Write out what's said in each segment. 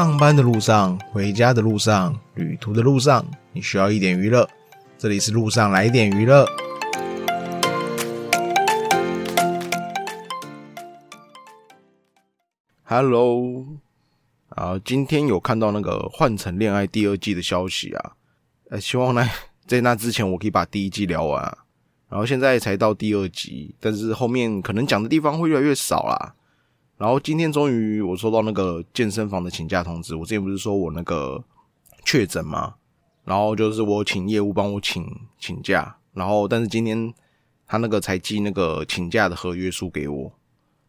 上班的路上、回家的路上、旅途的路上，你需要一点娱乐。这里是路上来点娱乐。Hello，啊，今天有看到那个《换乘恋爱》第二季的消息啊，呃，希望呢 在那之前我可以把第一季聊完。然后现在才到第二集，但是后面可能讲的地方会越来越少啦。然后今天终于我收到那个健身房的请假通知，我之前不是说我那个确诊吗？然后就是我请业务帮我请请假，然后但是今天他那个才寄那个请假的合约书给我，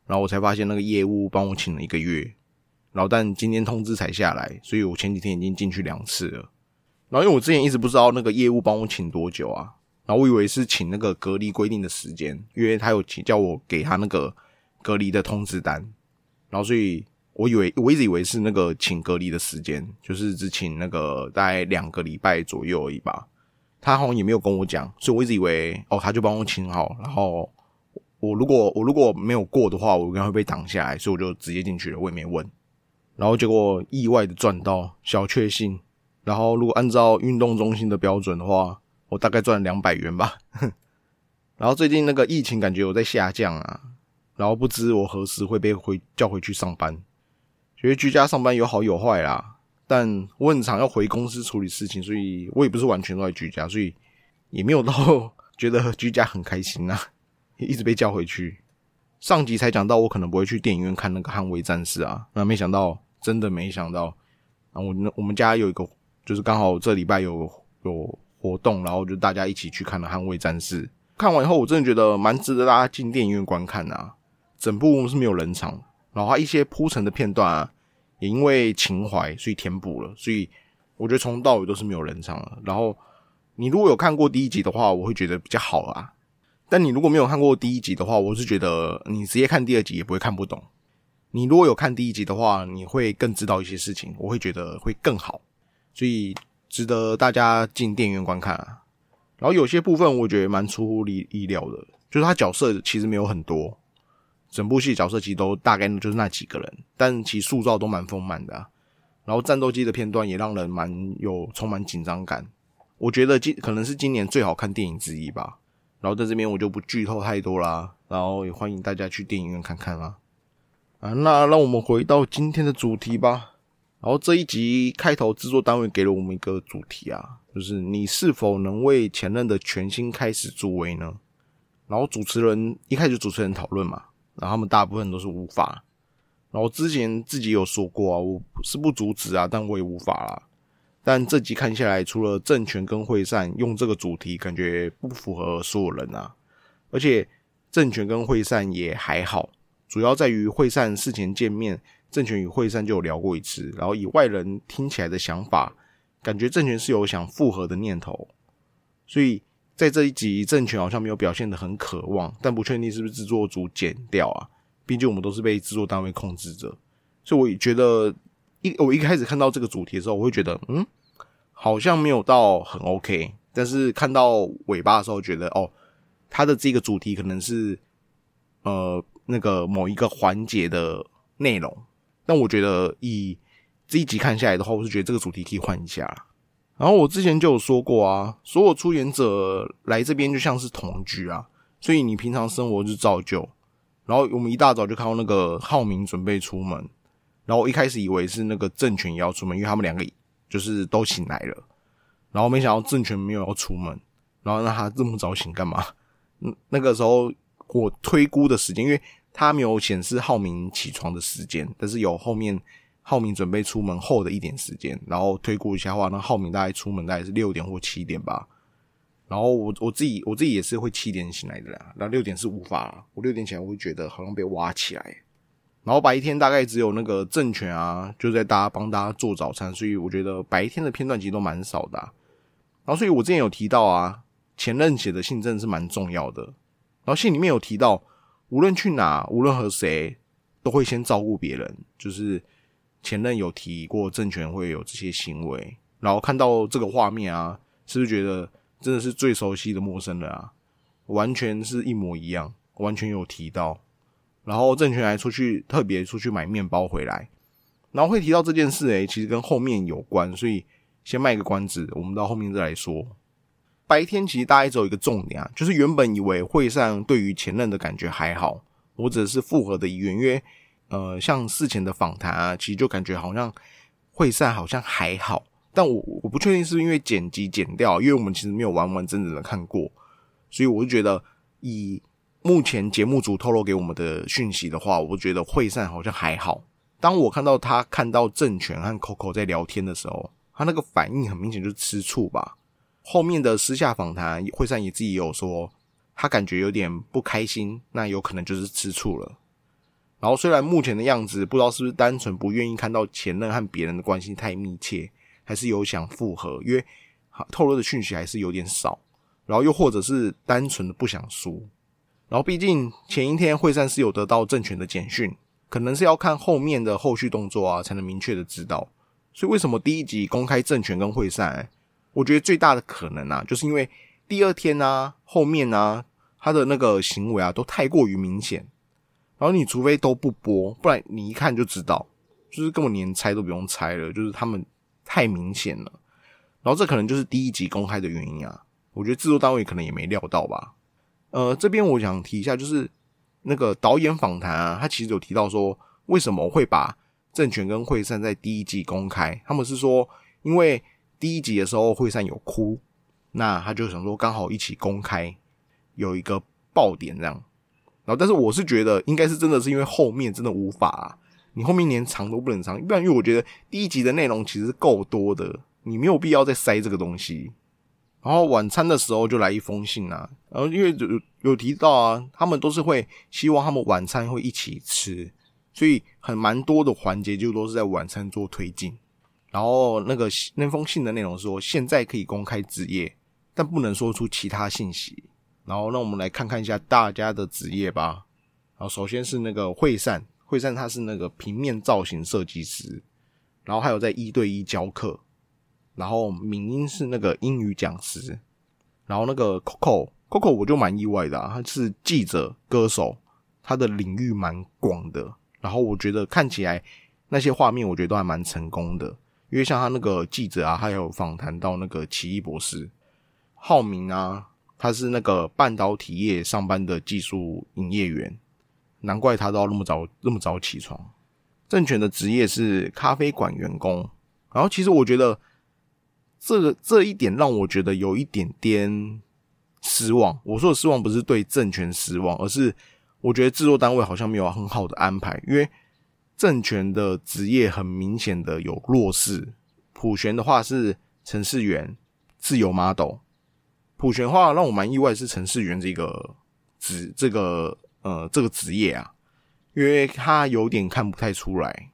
然后我才发现那个业务帮我请了一个月，然后但今天通知才下来，所以我前几天已经进去两次了。然后因为我之前一直不知道那个业务帮我请多久啊。然后我以为是请那个隔离规定的时间，因为他有请叫我给他那个隔离的通知单，然后所以我以为我一直以为是那个请隔离的时间，就是只请那个大概两个礼拜左右而已吧。他好像也没有跟我讲，所以我一直以为哦，他就帮我请好，然后我如果我如果没有过的话，我应该会被挡下来，所以我就直接进去了，我也没问。然后结果意外的赚到小确幸，然后如果按照运动中心的标准的话。我大概赚两百元吧，然后最近那个疫情感觉有在下降啊，然后不知我何时会被回叫回去上班。觉得居家上班有好有坏啦，但我很常要回公司处理事情，所以我也不是完全都在居家，所以也没有到 觉得居家很开心呐，一直被叫回去。上集才讲到我可能不会去电影院看那个《捍卫战士》啊，那没想到真的没想到啊，我我们家有一个就是刚好这礼拜有有。活动，然后就大家一起去看了《捍卫战士》。看完以后，我真的觉得蛮值得大家进电影院观看啊！整部是没有人场，然后一些铺陈的片段啊，也因为情怀所以填补了。所以我觉得从头到尾都是没有人场的。然后你如果有看过第一集的话，我会觉得比较好啊。但你如果没有看过第一集的话，我是觉得你直接看第二集也不会看不懂。你如果有看第一集的话，你会更知道一些事情，我会觉得会更好。所以。值得大家进电影院观看啊！然后有些部分我觉得蛮出乎意意料的，就是他角色其实没有很多，整部戏角色其实都大概就是那几个人，但其塑造都蛮丰满的。然后战斗机的片段也让人蛮有充满紧张感，我觉得今可能是今年最好看电影之一吧。然后在这边我就不剧透太多啦，然后也欢迎大家去电影院看看啦。啊，那让我们回到今天的主题吧。然后这一集开头制作单位给了我们一个主题啊，就是你是否能为前任的全新开始助威呢？然后主持人一开始主持人讨论嘛，然后他们大部分都是无法。然后之前自己有说过啊，我是不阻止啊，但我也无法啦。但这集看下来，除了政权跟会善用这个主题，感觉不符合所有人啊。而且政权跟会善也还好，主要在于会善事前见面。政权与惠善就有聊过一次，然后以外人听起来的想法，感觉政权是有想复合的念头，所以在这一集，政权好像没有表现的很渴望，但不确定是不是制作组剪掉啊？毕竟我们都是被制作单位控制着，所以我觉得一我一开始看到这个主题的时候，我会觉得嗯，好像没有到很 OK，但是看到尾巴的时候，觉得哦，它的这个主题可能是呃那个某一个环节的内容。但我觉得以这一集看下来的话，我是觉得这个主题可以换一下。然后我之前就有说过啊，所有出演者来这边就像是同居啊，所以你平常生活就照旧。然后我们一大早就看到那个浩明准备出门，然后我一开始以为是那个郑权也要出门，因为他们两个就是都醒来了。然后没想到郑权没有要出门，然后那他这么早醒干嘛？嗯，那个时候我推估的时间，因为。他没有显示浩明起床的时间，但是有后面浩明准备出门后的一点时间，然后推估一下话，那浩明大概出门大概是六点或七点吧。然后我我自己我自己也是会七点醒来的啦，那六点是无法，我六点起来我会觉得好像被挖起来。然后白天大概只有那个政权啊，就在大家帮大家做早餐，所以我觉得白天的片段其实都蛮少的。然后所以我之前有提到啊，前任写的信真的是蛮重要的。然后信里面有提到。无论去哪，无论和谁，都会先照顾别人。就是前任有提过政权会有这些行为，然后看到这个画面啊，是不是觉得真的是最熟悉的陌生人啊？完全是一模一样，完全有提到。然后政权还出去特别出去买面包回来，然后会提到这件事，诶，其实跟后面有关，所以先卖个关子，我们到后面再来说。白天其实大家只有一个重点啊，就是原本以为会上对于前任的感觉还好，或者是复合的意愿，因为呃，像事前的访谈啊，其实就感觉好像会散好像还好，但我我不确定是因为剪辑剪掉，因为我们其实没有完完整整的看过，所以我就觉得以目前节目组透露给我们的讯息的话，我觉得会散好像还好。当我看到他看到郑权和 Coco 在聊天的时候，他那个反应很明显就是吃醋吧。后面的私下访谈，惠善也自己有说，他感觉有点不开心，那有可能就是吃醋了。然后虽然目前的样子不知道是不是单纯不愿意看到前任和别人的关系太密切，还是有想复合，因为透露的讯息还是有点少。然后又或者是单纯的不想输。然后毕竟前一天会善是有得到政权的简讯，可能是要看后面的后续动作啊，才能明确的知道。所以为什么第一集公开政权跟会善？我觉得最大的可能啊，就是因为第二天啊，后面啊，他的那个行为啊，都太过于明显。然后你除非都不播，不然你一看就知道，就是根本连猜都不用猜了，就是他们太明显了。然后这可能就是第一集公开的原因啊。我觉得制作单位可能也没料到吧。呃，这边我想提一下，就是那个导演访谈啊，他其实有提到说，为什么会把政权跟惠善在第一季公开？他们是说，因为。第一集的时候，惠善有哭，那他就想说刚好一起公开，有一个爆点这样。然后，但是我是觉得应该是真的是因为后面真的无法，你后面连藏都不能藏，不然因为我觉得第一集的内容其实够多的，你没有必要再塞这个东西。然后晚餐的时候就来一封信啊，然后因为有有提到啊，他们都是会希望他们晚餐会一起吃，所以很蛮多的环节就都是在晚餐做推进。然后那个那封信的内容说，现在可以公开职业，但不能说出其他信息。然后，那我们来看看一下大家的职业吧。然后，首先是那个惠善，惠善他是那个平面造型设计师，然后还有在一对一教课。然后，敏英是那个英语讲师。然后，那个 Coco，Coco 我就蛮意外的，他是记者、歌手，他的领域蛮广的。然后，我觉得看起来那些画面，我觉得都还蛮成功的。因为像他那个记者啊，他有访谈到那个奇异博士浩明啊，他是那个半导体业上班的技术营业员，难怪他都要那么早那么早起床。正权的职业是咖啡馆员工，然后其实我觉得这个这一点让我觉得有一点点失望。我说的失望不是对政权失望，而是我觉得制作单位好像没有很好的安排，因为。政权的职业很明显的有弱势，普璇的话是程序员、自由 model。普璇话让我蛮意外是程序员这个职这个呃这个职业啊，因为他有点看不太出来。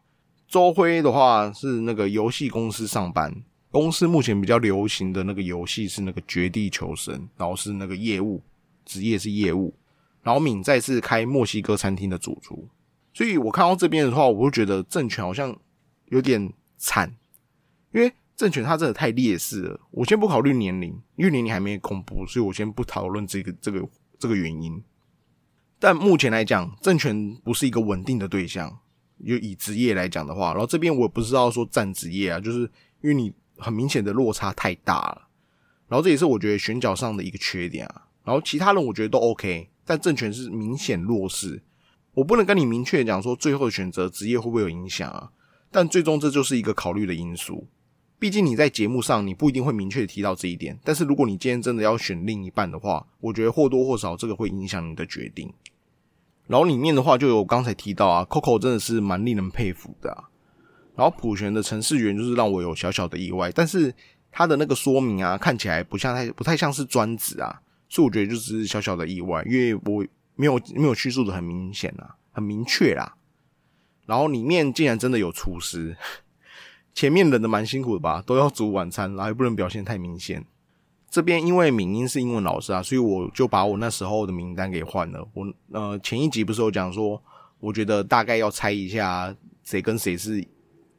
周辉的话是那个游戏公司上班，公司目前比较流行的那个游戏是那个绝地求生，然后是那个业务职业是业务，然后敏在是开墨西哥餐厅的主厨。所以我看到这边的话，我就觉得政权好像有点惨，因为政权它真的太劣势了。我先不考虑年龄，因为年龄还没公布，所以我先不讨论这个这个这个原因。但目前来讲，政权不是一个稳定的对象。就以职业来讲的话，然后这边我也不知道说占职业啊，就是因为你很明显的落差太大了。然后这也是我觉得选角上的一个缺点啊。然后其他人我觉得都 OK，但政权是明显弱势。我不能跟你明确讲说最后选择职业会不会有影响啊？但最终这就是一个考虑的因素。毕竟你在节目上你不一定会明确提到这一点，但是如果你今天真的要选另一半的话，我觉得或多或少这个会影响你的决定。然后里面的话就有刚才提到啊，Coco 真的是蛮令人佩服的。然后普璇的城市员就是让我有小小的意外，但是他的那个说明啊，看起来不像太不太像是专职啊，所以我觉得就是小小的意外，因为我。没有没有叙述的很明显啊，很明确啦。然后里面竟然真的有厨师，前面忍的蛮辛苦的吧，都要煮晚餐，然后也不能表现太明显。这边因为敏英是英文老师啊，所以我就把我那时候的名单给换了。我呃前一集不是有讲说，我觉得大概要猜一下谁跟谁是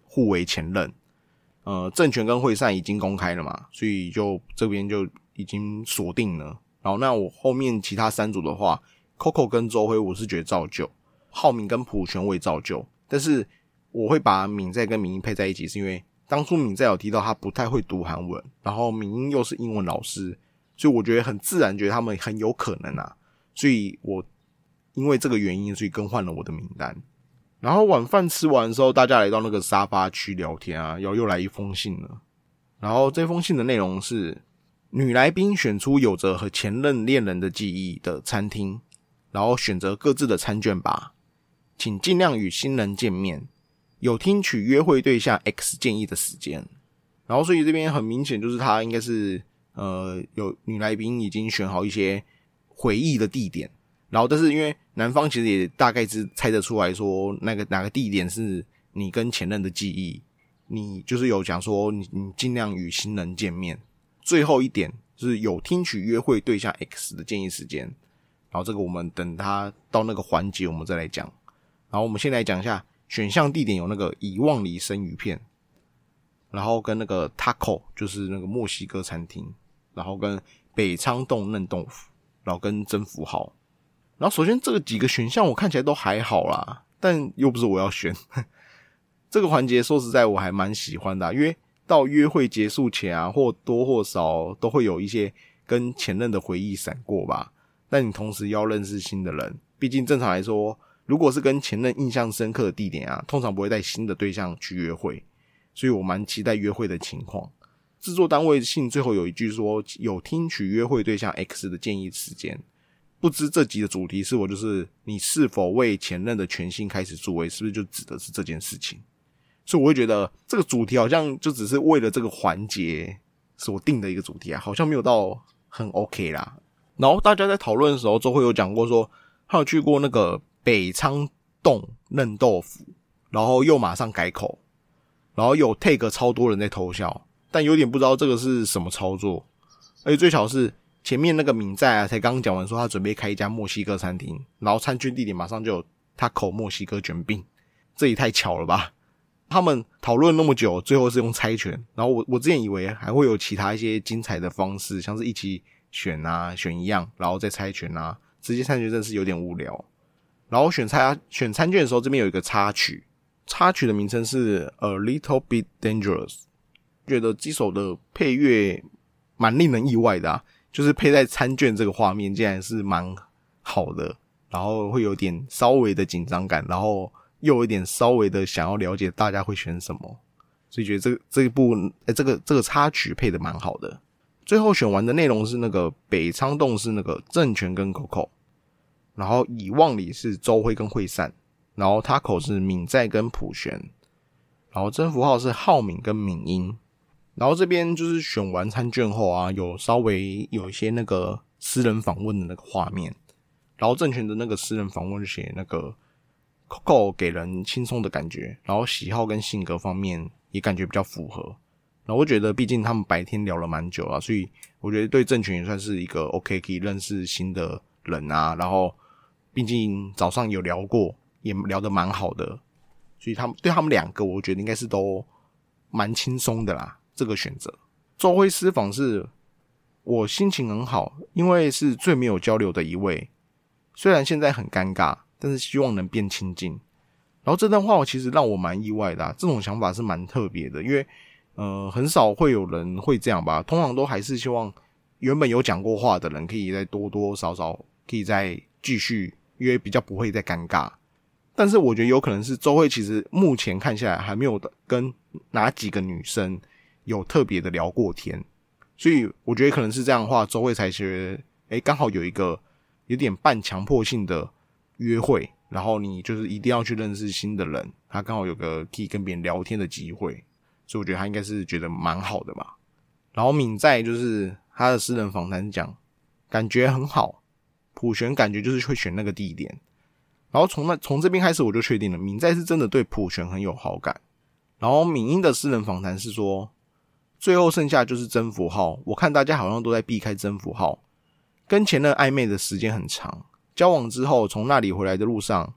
互为前任。呃，政权跟会善已经公开了嘛，所以就这边就已经锁定了。然后那我后面其他三组的话。Coco 跟周辉，我是觉得照旧；浩明跟普全我也照旧。但是我会把敏在跟敏英配在一起，是因为当初敏在有提到他不太会读韩文，然后敏英又是英文老师，所以我觉得很自然，觉得他们很有可能啊，所以我因为这个原因，所以更换了我的名单。然后晚饭吃完的时候，大家来到那个沙发区聊天啊，又又来一封信了。然后这封信的内容是：女来宾选出有着和前任恋人的记忆的餐厅，然后选择各自的餐券吧，请尽量与新人见面。有听取约会对象 X 建议的时间。然后所以这边很明显就是他应该是呃有女来宾已经选好一些回忆的地点。然后，但是因为男方其实也大概是猜得出来说，那个哪个地点是你跟前任的记忆，你就是有讲说你你尽量与新人见面。最后一点就是有听取约会对象 X 的建议时间。然后这个我们等他到那个环节我们再来讲。然后我们先来讲一下选项地点有那个遗忘里生鱼片，然后跟那个 Taco 就是那个墨西哥餐厅，然后跟北昌洞嫩豆腐，然后跟征服号。然后，首先这个几个选项我看起来都还好啦，但又不是我要选。这个环节说实在我还蛮喜欢的，因为到约会结束前啊，或多或少都会有一些跟前任的回忆闪过吧。但你同时要认识新的人，毕竟正常来说，如果是跟前任印象深刻的地点啊，通常不会带新的对象去约会。所以我蛮期待约会的情况。制作单位信最后有一句说，有听取约会对象 X 的建议时间。不知这集的主题是否就是你是否为前任的全新开始助威？是不是就指的是这件事情？所以我会觉得这个主题好像就只是为了这个环节所定的一个主题啊，好像没有到很 OK 啦。然后大家在讨论的时候，都会有讲过说，他有去过那个北仓洞嫩豆腐，然后又马上改口，然后有 take 超多人在偷笑，但有点不知道这个是什么操作。而且最巧是。前面那个敏在啊，才刚讲完说他准备开一家墨西哥餐厅，然后餐券地点马上就有他口墨西哥卷饼，这也太巧了吧！他们讨论那么久，最后是用猜拳。然后我我之前以为还会有其他一些精彩的方式，像是一起选啊，选一样，然后再猜拳啊，直接猜拳真是有点无聊。然后选猜选餐券的时候，这边有一个插曲，插曲的名称是 A Little Bit Dangerous，觉得这首的配乐蛮令人意外的啊。就是配在餐券这个画面，竟然是蛮好的，然后会有点稍微的紧张感，然后又有一点稍微的想要了解大家会选什么，所以觉得这这一部哎，这个这个插曲配的蛮好的。最后选完的内容是那个北仓洞是那个政权跟 Coco，然后以望里是周辉跟惠善，然后他口是敏在跟普璇，然后征服号是浩敏跟敏英。然后这边就是选完餐券后啊，有稍微有一些那个私人访问的那个画面，然后政权的那个私人访问写那个 Coco 给人轻松的感觉，然后喜好跟性格方面也感觉比较符合。然后我觉得，毕竟他们白天聊了蛮久了，所以我觉得对政权也算是一个 OK，可以认识新的人啊。然后毕竟早上有聊过，也聊得蛮好的，所以他们对他们两个，我觉得应该是都蛮轻松的啦。这个选择，周辉私访是我心情很好，因为是最没有交流的一位。虽然现在很尴尬，但是希望能变亲近。然后这段话我其实让我蛮意外的，这种想法是蛮特别的，因为呃很少会有人会这样吧。通常都还是希望原本有讲过话的人可以再多多少少可以再继续，因为比较不会再尴尬。但是我觉得有可能是周慧其实目前看下来还没有跟哪几个女生。有特别的聊过天，所以我觉得可能是这样的话，周慧才觉得，哎，刚好有一个有点半强迫性的约会，然后你就是一定要去认识新的人，他刚好有个可以跟别人聊天的机会，所以我觉得他应该是觉得蛮好的吧。然后敏在就是他的私人访谈讲，感觉很好，普璇感觉就是会选那个地点，然后从那从这边开始我就确定了，敏在是真的对普璇很有好感。然后敏英的私人访谈是说。最后剩下就是征服号，我看大家好像都在避开征服号，跟前任暧昧的时间很长。交往之后，从那里回来的路上，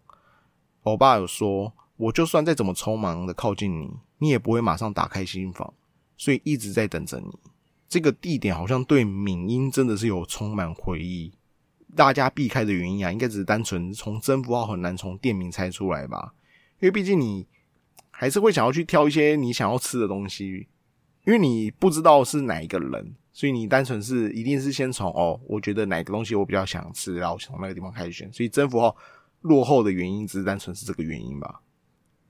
欧巴有说，我就算再怎么匆忙的靠近你，你也不会马上打开心房，所以一直在等着你。这个地点好像对敏英真的是有充满回忆。大家避开的原因啊，应该只是单纯从征服号很难从店名猜出来吧，因为毕竟你还是会想要去挑一些你想要吃的东西，因为你不知道是哪一个人，所以你单纯是一定是先从哦，我觉得哪个东西我比较想吃，然后从那个地方开始选。所以征服号落后的原因只是单纯是这个原因吧。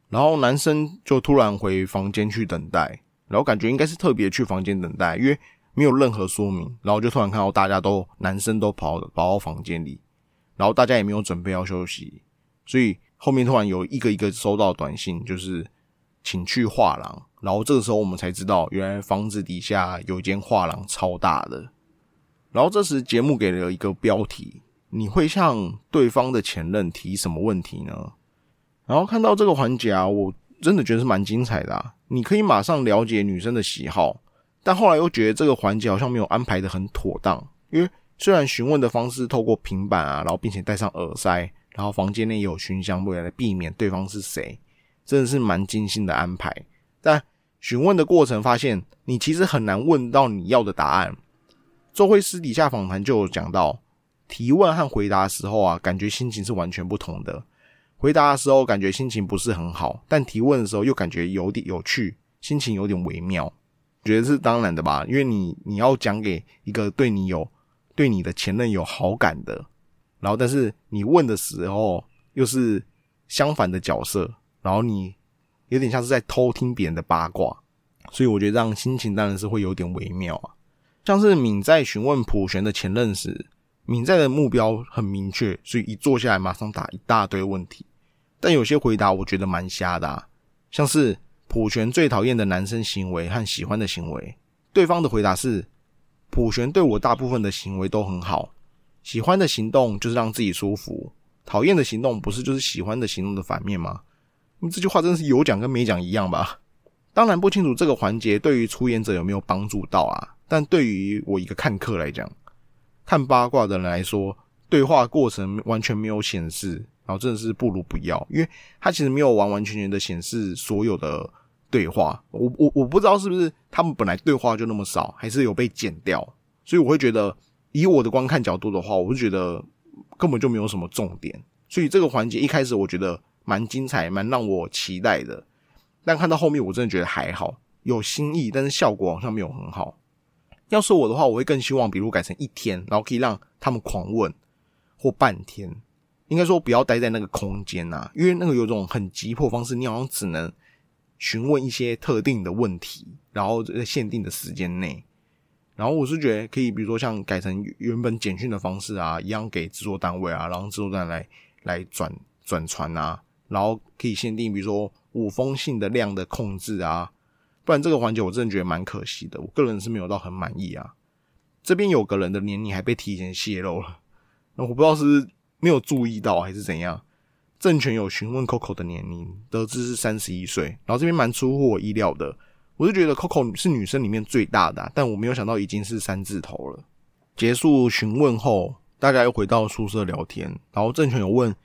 然后男生就突然回房间去等待，然后感觉应该是特别去房间等待，因为没有任何说明，然后就突然看到大家都男生都跑跑到房间里，然后大家也没有准备要休息，所以后面突然有一个一个收到短信，就是请去画廊，然后这个时候我们才知道，原来房子底下有一间画廊超大的，然后这时节目给了一个标题：你会向对方的前任提什么问题呢？然后看到这个环节啊，我真的觉得是蛮精彩的啊！你可以马上了解女生的喜好。但后来又觉得这个环节好像没有安排的很妥当，因为虽然询问的方式透过平板啊，然后并且戴上耳塞，然后房间内有熏香，为了避免对方是谁，真的是蛮精心的安排。但询问的过程发现，你其实很难问到你要的答案。周辉私底下访谈就有讲到，提问和回答的时候啊，感觉心情是完全不同的。回答的时候感觉心情不是很好，但提问的时候又感觉有点有趣，心情有点微妙。觉得是当然的吧，因为你你要讲给一个对你有对你的前任有好感的，然后但是你问的时候又是相反的角色，然后你有点像是在偷听别人的八卦，所以我觉得这样心情当然是会有点微妙啊。像是敏在询问普璇的前任时，敏在的目标很明确，所以一坐下来马上打一大堆问题，但有些回答我觉得蛮瞎的，啊，像是。普璇最讨厌的男生行为和喜欢的行为，对方的回答是：普璇对我大部分的行为都很好，喜欢的行动就是让自己舒服，讨厌的行动不是就是喜欢的行动的反面吗？你这句话真是有讲跟没讲一样吧？当然不清楚这个环节对于出演者有没有帮助到啊，但对于我一个看客来讲，看八卦的人来说，对话过程完全没有显示，然后真的是不如不要，因为他其实没有完完全全的显示所有的。对话，我我我不知道是不是他们本来对话就那么少，还是有被剪掉，所以我会觉得，以我的观看角度的话，我就觉得根本就没有什么重点。所以这个环节一开始我觉得蛮精彩，蛮让我期待的，但看到后面我真的觉得还好，有新意，但是效果好像没有很好。要是我的话，我会更希望，比如改成一天，然后可以让他们狂问，或半天，应该说不要待在那个空间呐，因为那个有种很急迫方式，你好像只能。询问一些特定的问题，然后在限定的时间内，然后我是觉得可以，比如说像改成原本简讯的方式啊，一样给制作单位啊，然后制作单位来来转转传啊，然后可以限定，比如说五封信的量的控制啊，不然这个环节我真的觉得蛮可惜的，我个人是没有到很满意啊。这边有个人的年龄还被提前泄露了，那我不知道是没有注意到还是怎样。政权有询问 Coco 的年龄，得知是三十一岁，然后这边蛮出乎我意料的。我就觉得 Coco 是女生里面最大的，但我没有想到已经是三字头了。结束询问后，大家又回到宿舍聊天，然后政权有问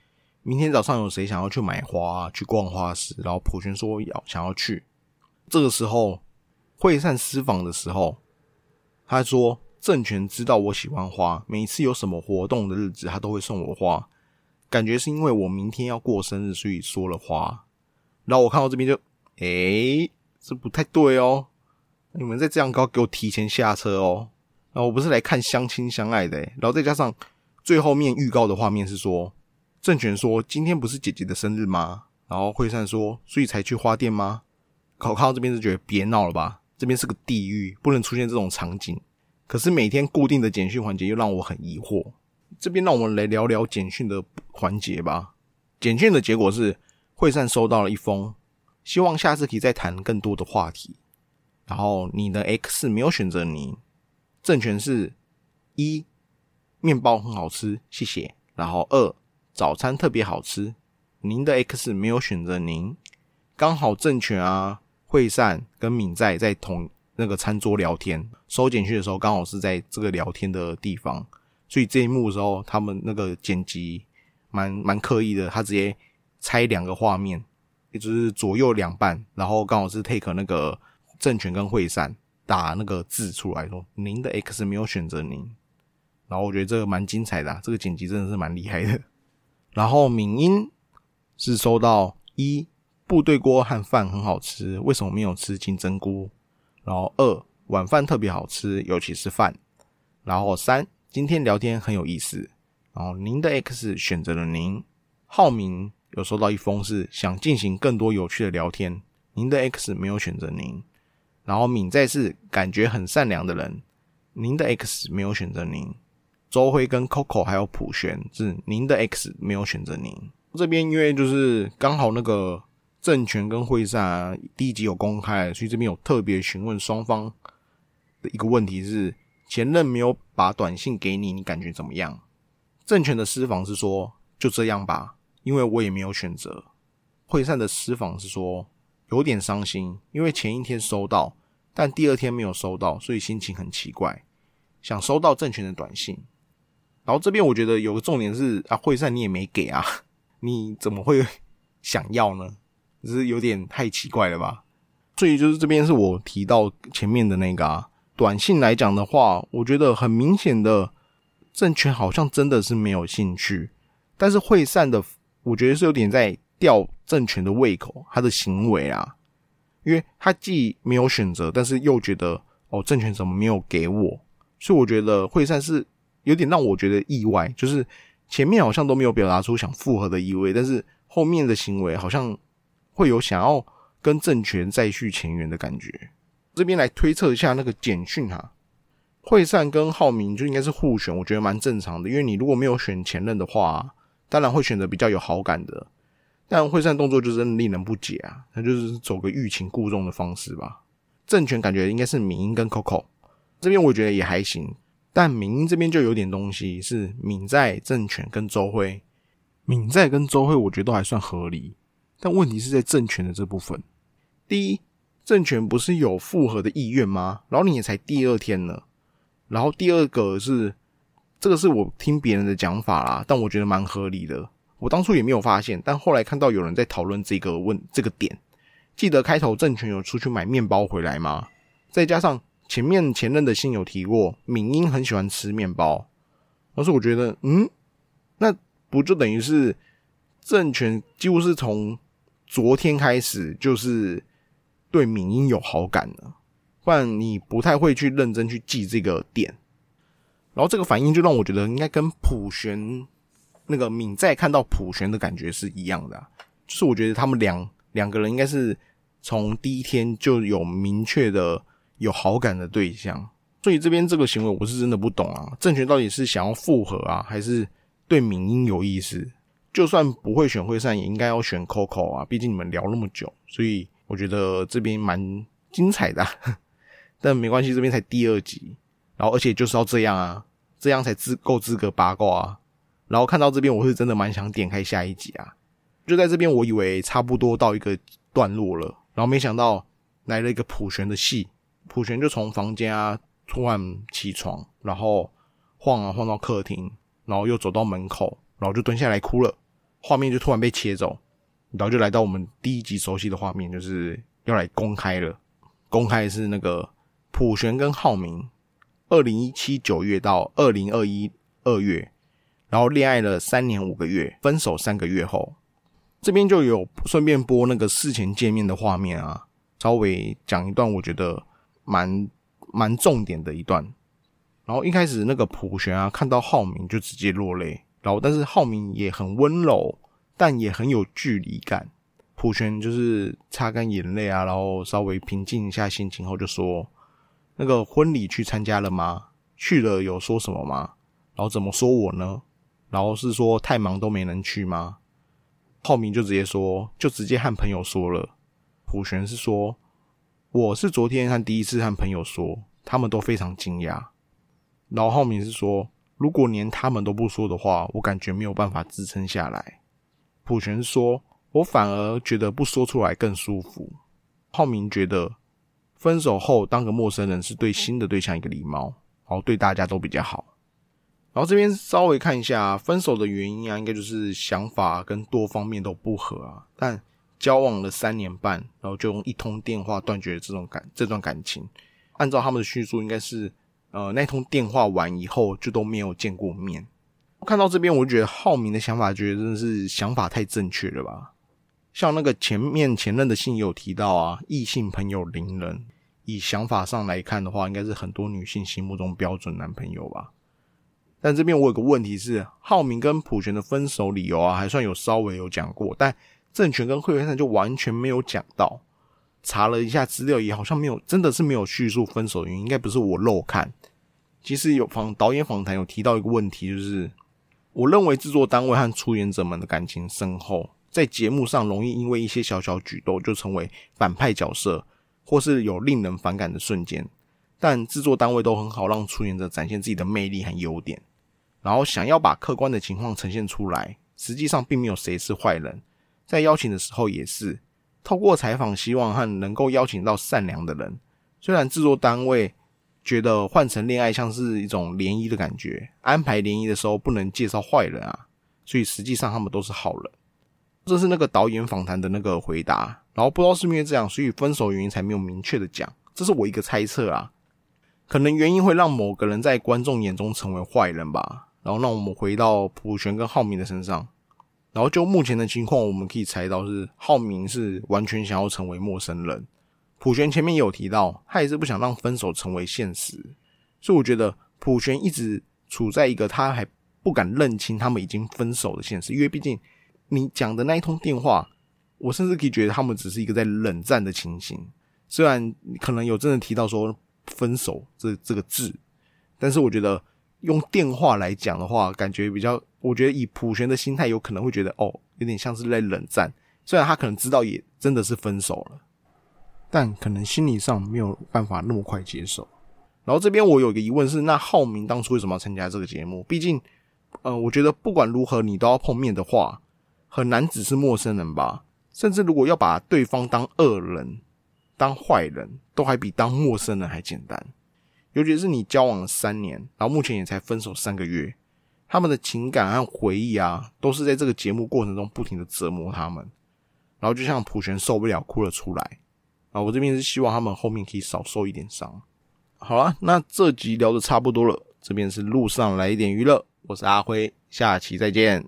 明天早上有谁想要去买花、去逛花市，然后普璇说要想要去。这个时候会善私房的时候，他说政权知道我喜欢花，每次有什么活动的日子，他都会送我花。感觉是因为我明天要过生日，所以说了花。然后我看到这边就，诶，这不太对哦。你们再这样高，给我提前下车哦。然后我不是来看相亲相爱的。然后再加上最后面预告的画面是说，郑权说今天不是姐姐的生日吗？然后惠善说，所以才去花店吗？我看到这边就觉得别闹了吧，这边是个地狱，不能出现这种场景。可是每天固定的简讯环节又让我很疑惑。这边让我们来聊聊简讯的环节吧。简讯的结果是，惠善收到了一封，希望下次可以再谈更多的话题。然后你的 X 没有选择您，正权是一面包很好吃，谢谢。然后二早餐特别好吃，您的 X 没有选择您，刚好正权啊，惠善跟敏在在同那个餐桌聊天，收简讯的时候刚好是在这个聊天的地方。所以这一幕的时候，他们那个剪辑蛮蛮刻意的，他直接拆两个画面，也就是左右两半，然后刚好是 take 那个政权跟惠散打那个字出来，说您的 X 没有选择您。然后我觉得这个蛮精彩的，这个剪辑真的是蛮厉害的。然后敏英是收到一部队锅和饭很好吃，为什么没有吃金针菇？然后二晚饭特别好吃，尤其是饭。然后三今天聊天很有意思。然后您的 X 选择了您，浩明有收到一封是想进行更多有趣的聊天，您的 X 没有选择您。然后敏在是感觉很善良的人，您的 X 没有选择您。周辉跟 Coco 还有普璇是您的 X 没有选择您。这边因为就是刚好那个政权跟会善第一集有公开，所以这边有特别询问双方的一个问题是：前任没有把短信给你，你感觉怎么样？政权的私房是说就这样吧，因为我也没有选择。惠善的私房是说有点伤心，因为前一天收到，但第二天没有收到，所以心情很奇怪，想收到政权的短信。然后这边我觉得有个重点是啊，惠善你也没给啊，你怎么会想要呢？只是有点太奇怪了吧？所以就是这边是我提到前面的那个啊，短信来讲的话，我觉得很明显的。政权好像真的是没有兴趣，但是会善的，我觉得是有点在吊政权的胃口，他的行为啊，因为他既没有选择，但是又觉得哦，政权怎么没有给我？所以我觉得会善是有点让我觉得意外，就是前面好像都没有表达出想复合的意味，但是后面的行为好像会有想要跟政权再续前缘的感觉。这边来推测一下那个简讯哈。惠善跟浩明就应该是互选，我觉得蛮正常的。因为你如果没有选前任的话，当然会选择比较有好感的。但惠善动作就真的令人不解啊，他就是走个欲擒故纵的方式吧。政权感觉应该是敏英跟 Coco 这边，我觉得也还行。但敏英这边就有点东西，是敏在政权跟周辉，敏在跟周辉，我觉得都还算合理。但问题是在政权的这部分，第一，政权不是有复合的意愿吗？然后你也才第二天呢。然后第二个是，这个是我听别人的讲法啦，但我觉得蛮合理的。我当初也没有发现，但后来看到有人在讨论这个问这个点。记得开头政权有出去买面包回来吗？再加上前面前任的信有提过，敏英很喜欢吃面包。而是我觉得，嗯，那不就等于是政权几乎是从昨天开始就是对敏英有好感的。不然你不太会去认真去记这个点，然后这个反应就让我觉得应该跟普璇那个敏在看到普璇的感觉是一样的，就是我觉得他们两两个人应该是从第一天就有明确的有好感的对象，所以这边这个行为我是真的不懂啊，政权到底是想要复合啊，还是对敏英有意思？就算不会选惠善，也应该要选 Coco 啊，毕竟你们聊那么久，所以我觉得这边蛮精彩的。但没关系，这边才第二集，然后而且就是要这样啊，这样才资够资格八卦啊。然后看到这边，我是真的蛮想点开下一集啊。就在这边，我以为差不多到一个段落了，然后没想到来了一个普璇的戏。普璇就从房间啊突然起床，然后晃啊晃到客厅，然后又走到门口，然后就蹲下来哭了。画面就突然被切走，然后就来到我们第一集熟悉的画面，就是要来公开了。公开是那个。普璇跟浩明，二零一七九月到二零二一二月，然后恋爱了三年五个月，分手三个月后，这边就有顺便播那个事前见面的画面啊，稍微讲一段我觉得蛮蛮重点的一段。然后一开始那个普璇啊，看到浩明就直接落泪，然后但是浩明也很温柔，但也很有距离感。普璇就是擦干眼泪啊，然后稍微平静一下心情后就说。那个婚礼去参加了吗？去了有说什么吗？然后怎么说我呢？然后是说太忙都没能去吗？浩明就直接说，就直接和朋友说了。普璇是说，我是昨天和第一次和朋友说，他们都非常惊讶。然后浩明是说，如果连他们都不说的话，我感觉没有办法支撑下来。普璇说，我反而觉得不说出来更舒服。浩明觉得。分手后当个陌生人是对新的对象一个礼貌，然后对大家都比较好。然后这边稍微看一下分手的原因啊，应该就是想法跟多方面都不合啊。但交往了三年半，然后就用一通电话断绝这种感这段感情。按照他们的叙述，应该是呃那通电话完以后就都没有见过面。看到这边，我觉得浩明的想法，觉得真的是想法太正确了吧？像那个前面前任的信有提到啊，异性朋友零人，以想法上来看的话，应该是很多女性心目中标准男朋友吧。但这边我有个问题是，浩明跟普璇的分手理由啊，还算有稍微有讲过，但郑权跟惠元上就完全没有讲到。查了一下资料，也好像没有，真的是没有叙述分手原因，应该不是我漏看。其实有访导演访谈有提到一个问题，就是我认为制作单位和出演者们的感情深厚。在节目上容易因为一些小小举动就成为反派角色，或是有令人反感的瞬间。但制作单位都很好让出演者展现自己的魅力和优点，然后想要把客观的情况呈现出来。实际上并没有谁是坏人，在邀请的时候也是透过采访，希望和能够邀请到善良的人。虽然制作单位觉得换成恋爱像是一种联谊的感觉，安排联谊的时候不能介绍坏人啊，所以实际上他们都是好人。这是那个导演访谈的那个回答，然后不知道是因为这样，所以分手原因才没有明确的讲，这是我一个猜测啊，可能原因会让某个人在观众眼中成为坏人吧。然后让我们回到普璇跟浩明的身上，然后就目前的情况，我们可以猜到是浩明是完全想要成为陌生人，普璇前面有提到他也是不想让分手成为现实，所以我觉得普璇一直处在一个他还不敢认清他们已经分手的现实，因为毕竟。你讲的那一通电话，我甚至可以觉得他们只是一个在冷战的情形。虽然可能有真的提到说分手这这个字，但是我觉得用电话来讲的话，感觉比较，我觉得以普璇的心态，有可能会觉得哦，有点像是在冷战。虽然他可能知道也真的是分手了，但可能心理上没有办法那么快接受。然后这边我有一个疑问是，那浩明当初为什么要参加这个节目？毕竟，呃，我觉得不管如何你都要碰面的话。很难只是陌生人吧？甚至如果要把对方当恶人、当坏人，都还比当陌生人还简单。尤其是你交往了三年，然后目前也才分手三个月，他们的情感和回忆啊，都是在这个节目过程中不停的折磨他们。然后就像普璇受不了，哭了出来。啊，我这边是希望他们后面可以少受一点伤。好了，那这集聊的差不多了，这边是路上来一点娱乐，我是阿辉，下期再见。